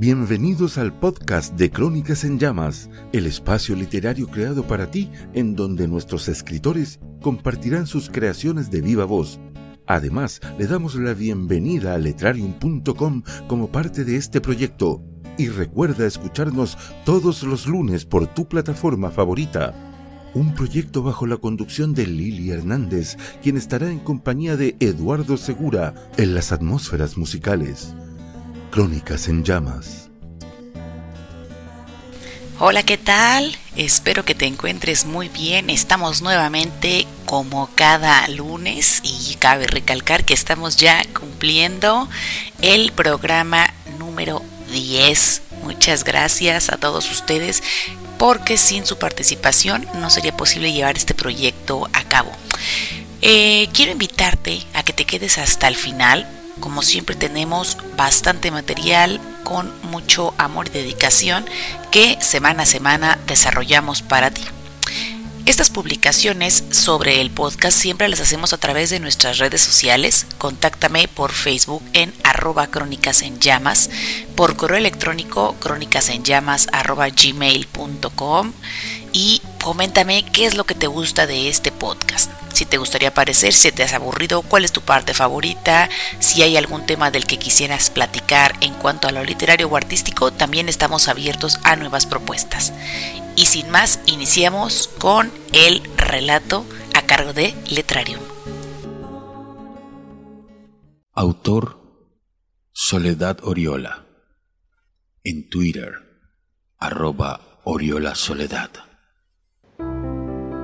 Bienvenidos al podcast de Crónicas en Llamas, el espacio literario creado para ti en donde nuestros escritores compartirán sus creaciones de viva voz. Además, le damos la bienvenida a letrarium.com como parte de este proyecto y recuerda escucharnos todos los lunes por tu plataforma favorita. Un proyecto bajo la conducción de Lili Hernández, quien estará en compañía de Eduardo Segura en las atmósferas musicales. Crónicas en llamas. Hola, ¿qué tal? Espero que te encuentres muy bien. Estamos nuevamente como cada lunes y cabe recalcar que estamos ya cumpliendo el programa número 10. Muchas gracias a todos ustedes porque sin su participación no sería posible llevar este proyecto a cabo. Eh, quiero invitarte a que te quedes hasta el final como siempre tenemos bastante material con mucho amor y dedicación que semana a semana desarrollamos para ti. Estas publicaciones sobre el podcast siempre las hacemos a través de nuestras redes sociales. Contáctame por Facebook en arroba crónicas en llamas, por correo electrónico crónicas en llamas arroba gmail.com y coméntame qué es lo que te gusta de este podcast si te gustaría aparecer, si te has aburrido, cuál es tu parte favorita, si hay algún tema del que quisieras platicar en cuanto a lo literario o artístico, también estamos abiertos a nuevas propuestas. Y sin más, iniciamos con el relato a cargo de Letrarium. Autor Soledad Oriola. En Twitter, arroba Oriola Soledad.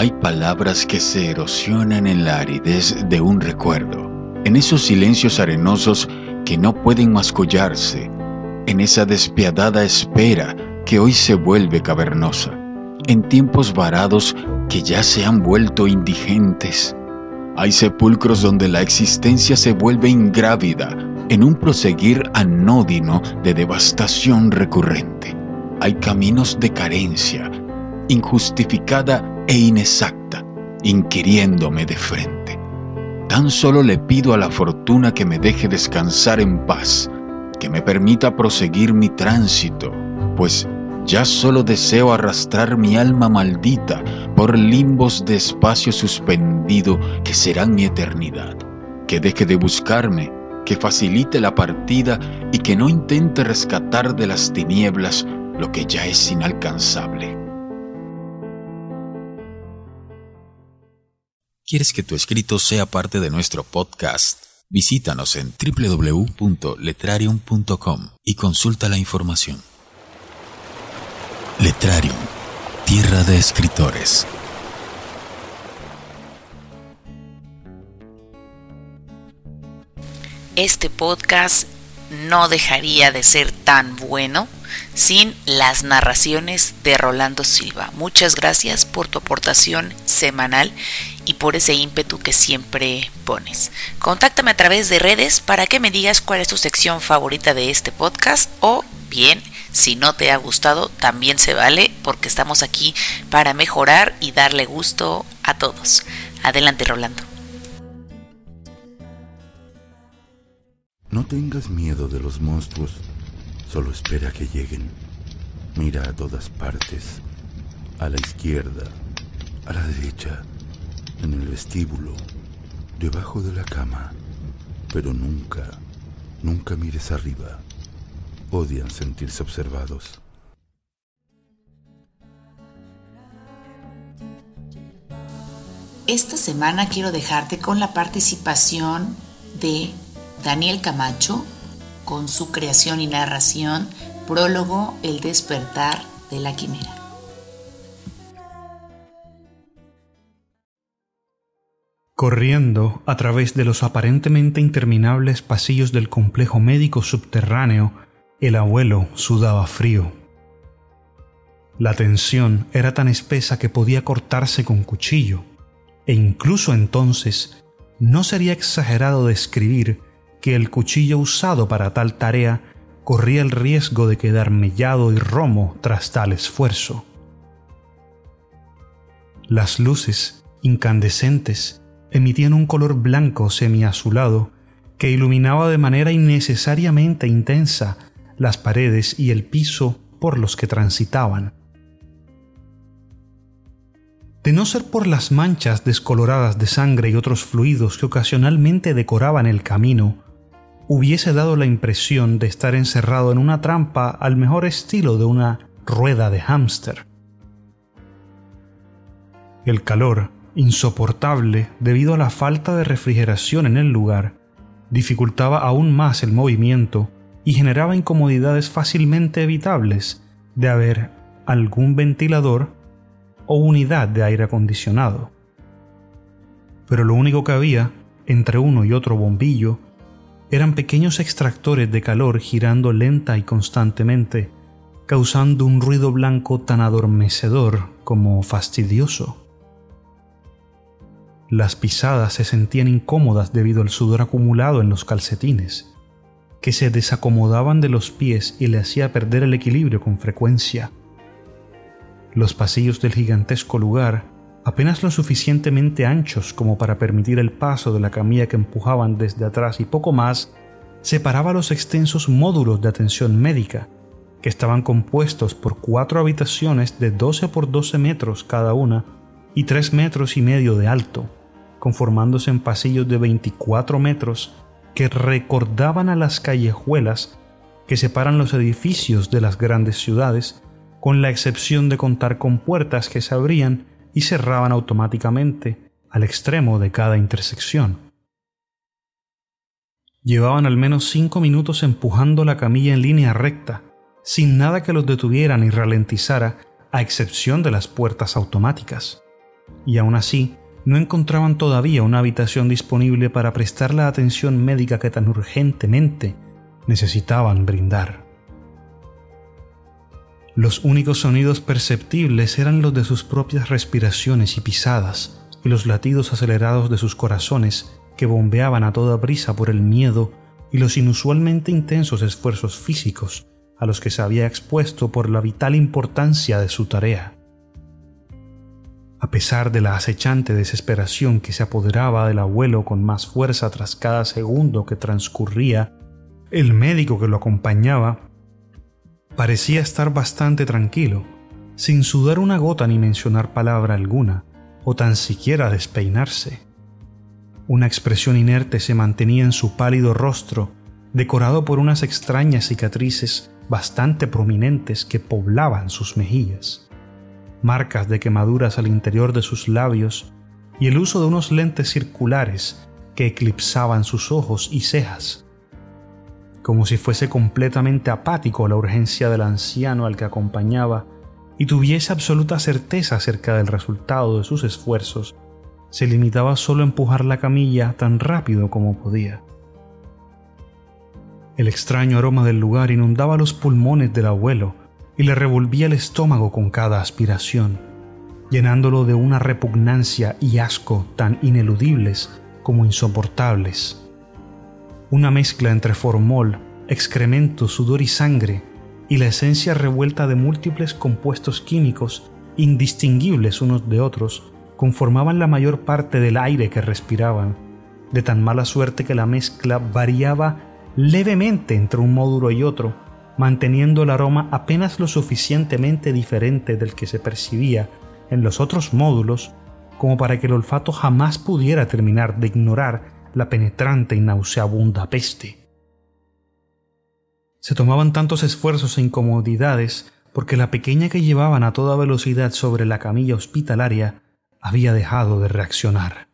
Hay palabras que se erosionan en la aridez de un recuerdo, en esos silencios arenosos que no pueden mascollarse, en esa despiadada espera que hoy se vuelve cavernosa, en tiempos varados que ya se han vuelto indigentes. Hay sepulcros donde la existencia se vuelve ingrávida en un proseguir anódino de devastación recurrente. Hay caminos de carencia, injustificada e inexacta, inquiriéndome de frente. Tan solo le pido a la fortuna que me deje descansar en paz, que me permita proseguir mi tránsito, pues ya solo deseo arrastrar mi alma maldita por limbos de espacio suspendido que serán mi eternidad, que deje de buscarme, que facilite la partida y que no intente rescatar de las tinieblas lo que ya es inalcanzable. ¿Quieres que tu escrito sea parte de nuestro podcast? Visítanos en www.letrarium.com y consulta la información. Letrarium, tierra de escritores. Este podcast no dejaría de ser tan bueno sin las narraciones de Rolando Silva. Muchas gracias por tu aportación semanal y por ese ímpetu que siempre pones. Contáctame a través de redes para que me digas cuál es tu sección favorita de este podcast o bien si no te ha gustado también se vale porque estamos aquí para mejorar y darle gusto a todos. Adelante Rolando. No tengas miedo de los monstruos, solo espera que lleguen. Mira a todas partes, a la izquierda, a la derecha, en el vestíbulo, debajo de la cama, pero nunca, nunca mires arriba. Odian sentirse observados. Esta semana quiero dejarte con la participación de Daniel Camacho con su creación y narración, prólogo El despertar de la quimera. Corriendo a través de los aparentemente interminables pasillos del complejo médico subterráneo, el abuelo sudaba frío. La tensión era tan espesa que podía cortarse con cuchillo, e incluso entonces no sería exagerado describir que el cuchillo usado para tal tarea corría el riesgo de quedar mellado y romo tras tal esfuerzo. Las luces, incandescentes, emitían un color blanco semiazulado que iluminaba de manera innecesariamente intensa las paredes y el piso por los que transitaban. De no ser por las manchas descoloradas de sangre y otros fluidos que ocasionalmente decoraban el camino, hubiese dado la impresión de estar encerrado en una trampa al mejor estilo de una rueda de hámster. El calor, insoportable debido a la falta de refrigeración en el lugar, dificultaba aún más el movimiento y generaba incomodidades fácilmente evitables de haber algún ventilador o unidad de aire acondicionado. Pero lo único que había, entre uno y otro bombillo, eran pequeños extractores de calor girando lenta y constantemente, causando un ruido blanco tan adormecedor como fastidioso. Las pisadas se sentían incómodas debido al sudor acumulado en los calcetines, que se desacomodaban de los pies y le hacía perder el equilibrio con frecuencia. Los pasillos del gigantesco lugar, apenas lo suficientemente anchos como para permitir el paso de la camilla que empujaban desde atrás y poco más, separaba los extensos módulos de atención médica, que estaban compuestos por cuatro habitaciones de 12 por 12 metros cada una y 3 metros y medio de alto conformándose en pasillos de 24 metros que recordaban a las callejuelas que separan los edificios de las grandes ciudades, con la excepción de contar con puertas que se abrían y cerraban automáticamente al extremo de cada intersección. Llevaban al menos cinco minutos empujando la camilla en línea recta, sin nada que los detuviera ni ralentizara, a excepción de las puertas automáticas. Y aún así, no encontraban todavía una habitación disponible para prestar la atención médica que tan urgentemente necesitaban brindar. Los únicos sonidos perceptibles eran los de sus propias respiraciones y pisadas, y los latidos acelerados de sus corazones que bombeaban a toda brisa por el miedo y los inusualmente intensos esfuerzos físicos a los que se había expuesto por la vital importancia de su tarea. A pesar de la acechante desesperación que se apoderaba del abuelo con más fuerza tras cada segundo que transcurría, el médico que lo acompañaba parecía estar bastante tranquilo, sin sudar una gota ni mencionar palabra alguna, o tan siquiera despeinarse. Una expresión inerte se mantenía en su pálido rostro, decorado por unas extrañas cicatrices bastante prominentes que poblaban sus mejillas marcas de quemaduras al interior de sus labios y el uso de unos lentes circulares que eclipsaban sus ojos y cejas, como si fuese completamente apático la urgencia del anciano al que acompañaba y tuviese absoluta certeza acerca del resultado de sus esfuerzos, se limitaba solo a empujar la camilla tan rápido como podía. El extraño aroma del lugar inundaba los pulmones del abuelo, y le revolvía el estómago con cada aspiración, llenándolo de una repugnancia y asco tan ineludibles como insoportables. Una mezcla entre formol, excremento, sudor y sangre, y la esencia revuelta de múltiples compuestos químicos indistinguibles unos de otros, conformaban la mayor parte del aire que respiraban, de tan mala suerte que la mezcla variaba levemente entre un módulo y otro, manteniendo el aroma apenas lo suficientemente diferente del que se percibía en los otros módulos como para que el olfato jamás pudiera terminar de ignorar la penetrante y nauseabunda peste. Se tomaban tantos esfuerzos e incomodidades porque la pequeña que llevaban a toda velocidad sobre la camilla hospitalaria había dejado de reaccionar.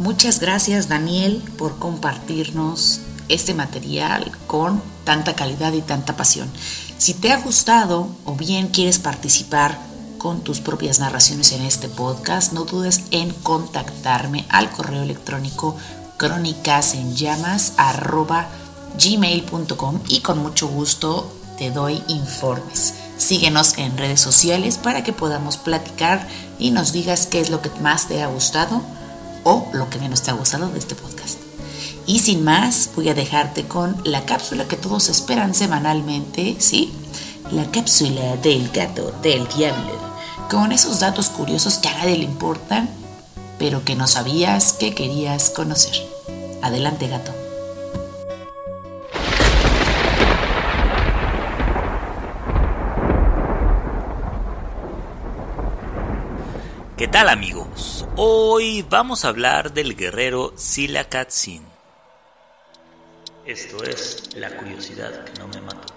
Muchas gracias Daniel por compartirnos este material con tanta calidad y tanta pasión. Si te ha gustado o bien quieres participar con tus propias narraciones en este podcast, no dudes en contactarme al correo electrónico crónicasenllamas.gmail.com y con mucho gusto te doy informes. Síguenos en redes sociales para que podamos platicar y nos digas qué es lo que más te ha gustado o lo que menos te ha gustado de este podcast. Y sin más, voy a dejarte con la cápsula que todos esperan semanalmente, ¿sí? la cápsula del gato del diablo, con esos datos curiosos que a nadie le importan, pero que no sabías que querías conocer. Adelante, gato. ¿Qué tal amigos? Hoy vamos a hablar del guerrero Silakatzin. Esto es la curiosidad que no me mató.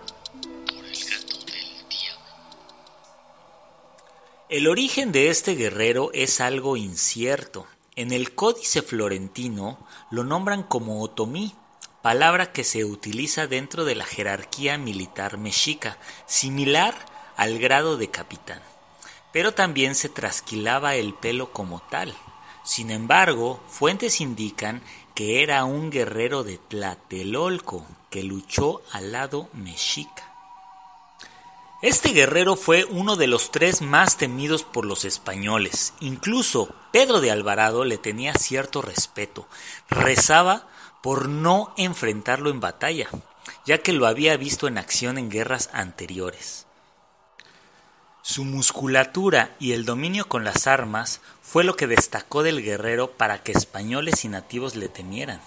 El origen de este guerrero es algo incierto. En el Códice Florentino lo nombran como otomí, palabra que se utiliza dentro de la jerarquía militar mexica, similar al grado de capitán pero también se trasquilaba el pelo como tal. Sin embargo, fuentes indican que era un guerrero de Tlatelolco que luchó al lado mexica. Este guerrero fue uno de los tres más temidos por los españoles. Incluso Pedro de Alvarado le tenía cierto respeto. Rezaba por no enfrentarlo en batalla, ya que lo había visto en acción en guerras anteriores. Su musculatura y el dominio con las armas fue lo que destacó del guerrero para que españoles y nativos le temieran.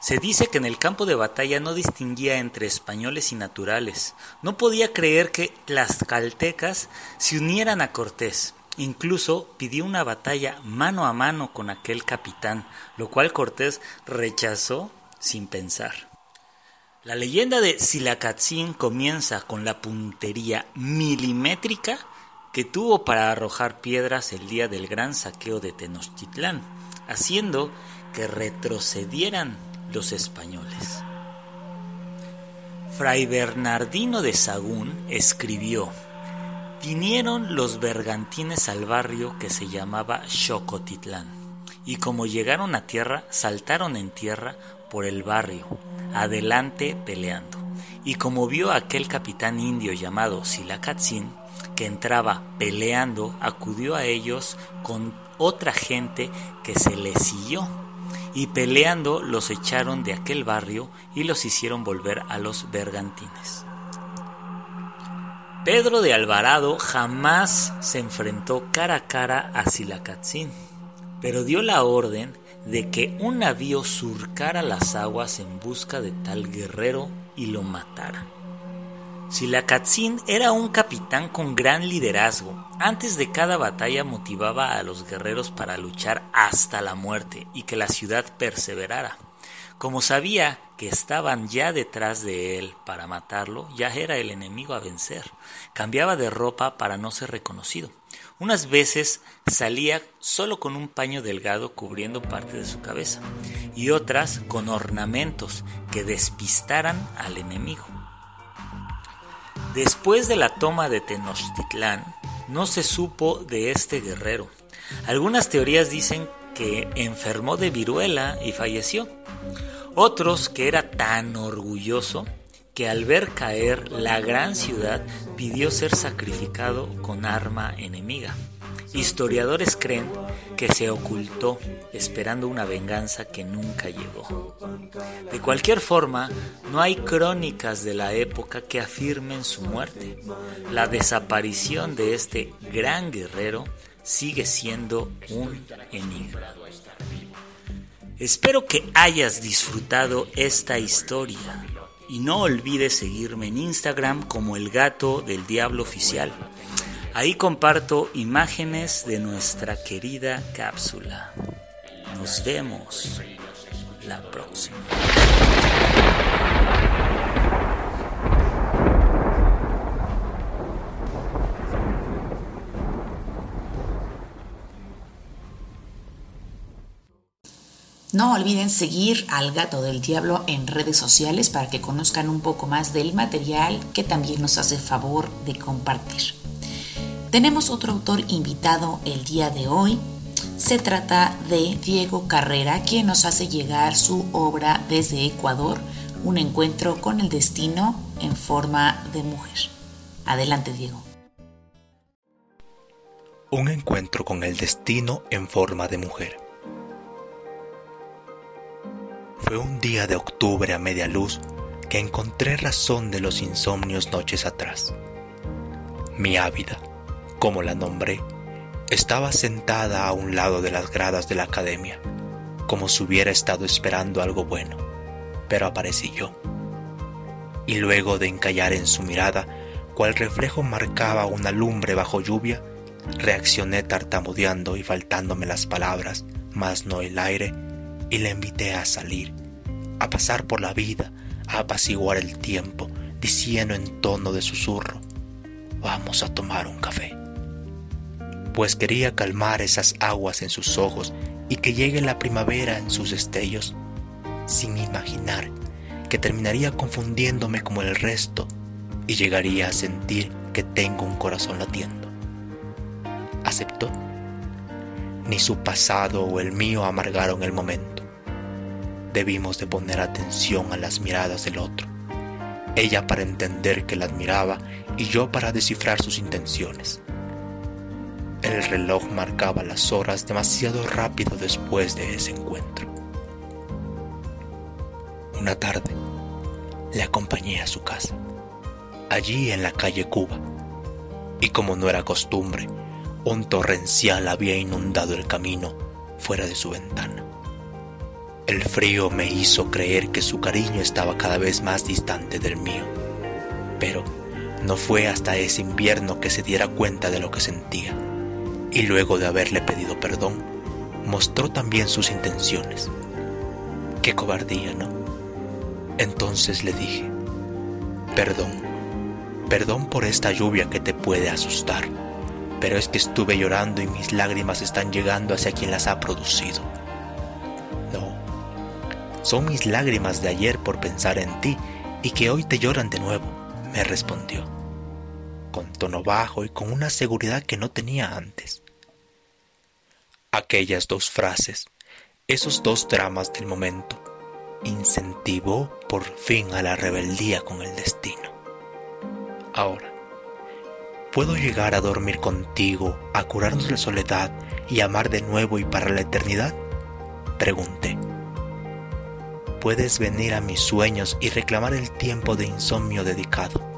Se dice que en el campo de batalla no distinguía entre españoles y naturales. No podía creer que las caltecas se unieran a Cortés. Incluso pidió una batalla mano a mano con aquel capitán, lo cual Cortés rechazó sin pensar. La leyenda de Silacatzin comienza con la puntería milimétrica que tuvo para arrojar piedras el día del gran saqueo de Tenochtitlán, haciendo que retrocedieran los españoles. Fray Bernardino de Sagún escribió, vinieron los bergantines al barrio que se llamaba Xocotitlán, y como llegaron a tierra, saltaron en tierra por el barrio, adelante peleando. Y como vio aquel capitán indio llamado Silacatzin, que entraba peleando acudió a ellos con otra gente que se les siguió y peleando los echaron de aquel barrio y los hicieron volver a los bergantines. Pedro de Alvarado jamás se enfrentó cara a cara a Silacatzin, pero dio la orden de que un navío surcara las aguas en busca de tal guerrero y lo matara. Silacatzin era un capitán con gran liderazgo. Antes de cada batalla motivaba a los guerreros para luchar hasta la muerte y que la ciudad perseverara. Como sabía que estaban ya detrás de él para matarlo, ya era el enemigo a vencer. Cambiaba de ropa para no ser reconocido. Unas veces salía solo con un paño delgado cubriendo parte de su cabeza y otras con ornamentos que despistaran al enemigo. Después de la toma de Tenochtitlán, no se supo de este guerrero. Algunas teorías dicen que enfermó de viruela y falleció. Otros que era tan orgulloso que al ver caer la gran ciudad pidió ser sacrificado con arma enemiga. Historiadores creen que se ocultó esperando una venganza que nunca llegó. De cualquier forma, no hay crónicas de la época que afirmen su muerte. La desaparición de este gran guerrero sigue siendo un enigma. Espero que hayas disfrutado esta historia y no olvides seguirme en Instagram como el gato del diablo oficial. Ahí comparto imágenes de nuestra querida cápsula. Nos vemos la próxima. No olviden seguir al gato del diablo en redes sociales para que conozcan un poco más del material que también nos hace favor de compartir. Tenemos otro autor invitado el día de hoy. Se trata de Diego Carrera, quien nos hace llegar su obra desde Ecuador, un encuentro con el destino en forma de mujer. Adelante, Diego. Un encuentro con el destino en forma de mujer. Fue un día de octubre a media luz que encontré razón de los insomnios noches atrás mi ávida, como la nombré, estaba sentada a un lado de las gradas de la academia, como si hubiera estado esperando algo bueno, pero aparecí yo. Y luego de encallar en su mirada, cual reflejo marcaba una lumbre bajo lluvia, reaccioné tartamudeando y faltándome las palabras, mas no el aire, y le invité a salir, a pasar por la vida, a apaciguar el tiempo, diciendo en tono de susurro, vamos a tomar un café. Pues quería calmar esas aguas en sus ojos y que llegue la primavera en sus destellos, sin imaginar que terminaría confundiéndome como el resto y llegaría a sentir que tengo un corazón latiendo. Aceptó. Ni su pasado o el mío amargaron el momento. Debimos de poner atención a las miradas del otro. Ella para entender que la admiraba y yo para descifrar sus intenciones. El reloj marcaba las horas demasiado rápido después de ese encuentro. Una tarde le acompañé a su casa, allí en la calle Cuba, y como no era costumbre, un torrencial había inundado el camino fuera de su ventana. El frío me hizo creer que su cariño estaba cada vez más distante del mío, pero no fue hasta ese invierno que se diera cuenta de lo que sentía, y luego de haberle pedido perdón, mostró también sus intenciones. Qué cobardía, ¿no? Entonces le dije, perdón, perdón por esta lluvia que te puede asustar, pero es que estuve llorando y mis lágrimas están llegando hacia quien las ha producido. No, son mis lágrimas de ayer por pensar en ti y que hoy te lloran de nuevo, me respondió con tono bajo y con una seguridad que no tenía antes. Aquellas dos frases, esos dos dramas del momento, incentivó por fin a la rebeldía con el destino. Ahora, ¿puedo llegar a dormir contigo, a curarnos la soledad y amar de nuevo y para la eternidad? Pregunté. Puedes venir a mis sueños y reclamar el tiempo de insomnio dedicado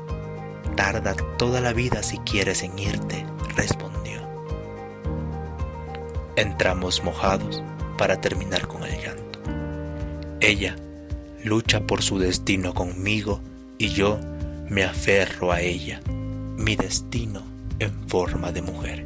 tarda toda la vida si quieres en irte, respondió. Entramos mojados para terminar con el llanto. Ella lucha por su destino conmigo y yo me aferro a ella, mi destino en forma de mujer.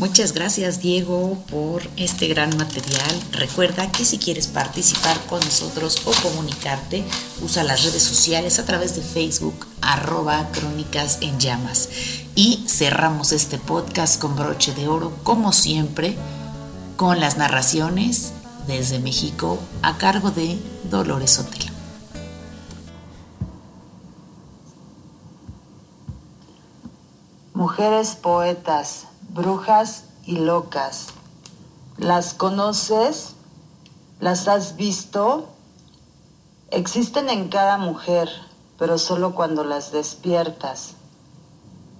Muchas gracias Diego por este gran material. Recuerda que si quieres participar con nosotros o comunicarte, usa las redes sociales a través de Facebook arroba crónicas en llamas. Y cerramos este podcast con broche de oro, como siempre, con las narraciones desde México a cargo de Dolores Sotelo. Mujeres poetas brujas y locas. ¿Las conoces? ¿Las has visto? Existen en cada mujer, pero solo cuando las despiertas.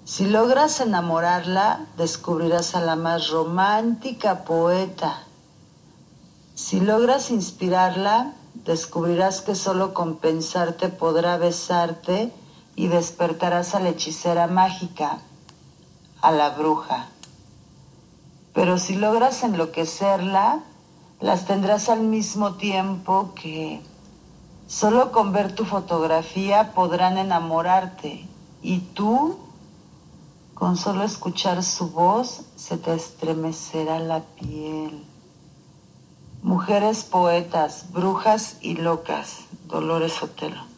Si logras enamorarla, descubrirás a la más romántica poeta. Si logras inspirarla, descubrirás que solo con pensarte podrá besarte y despertarás a la hechicera mágica, a la bruja. Pero si logras enloquecerla, las tendrás al mismo tiempo que solo con ver tu fotografía podrán enamorarte y tú, con solo escuchar su voz, se te estremecerá la piel. Mujeres poetas, brujas y locas, Dolores Otelo.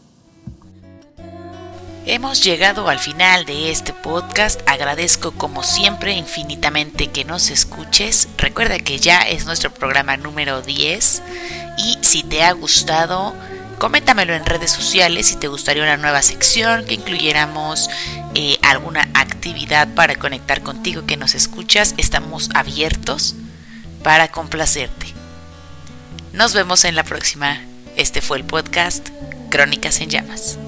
Hemos llegado al final de este podcast. Agradezco como siempre infinitamente que nos Recuerda que ya es nuestro programa número 10 y si te ha gustado, coméntamelo en redes sociales si te gustaría una nueva sección que incluyéramos eh, alguna actividad para conectar contigo que nos escuchas. Estamos abiertos para complacerte. Nos vemos en la próxima. Este fue el podcast Crónicas en Llamas.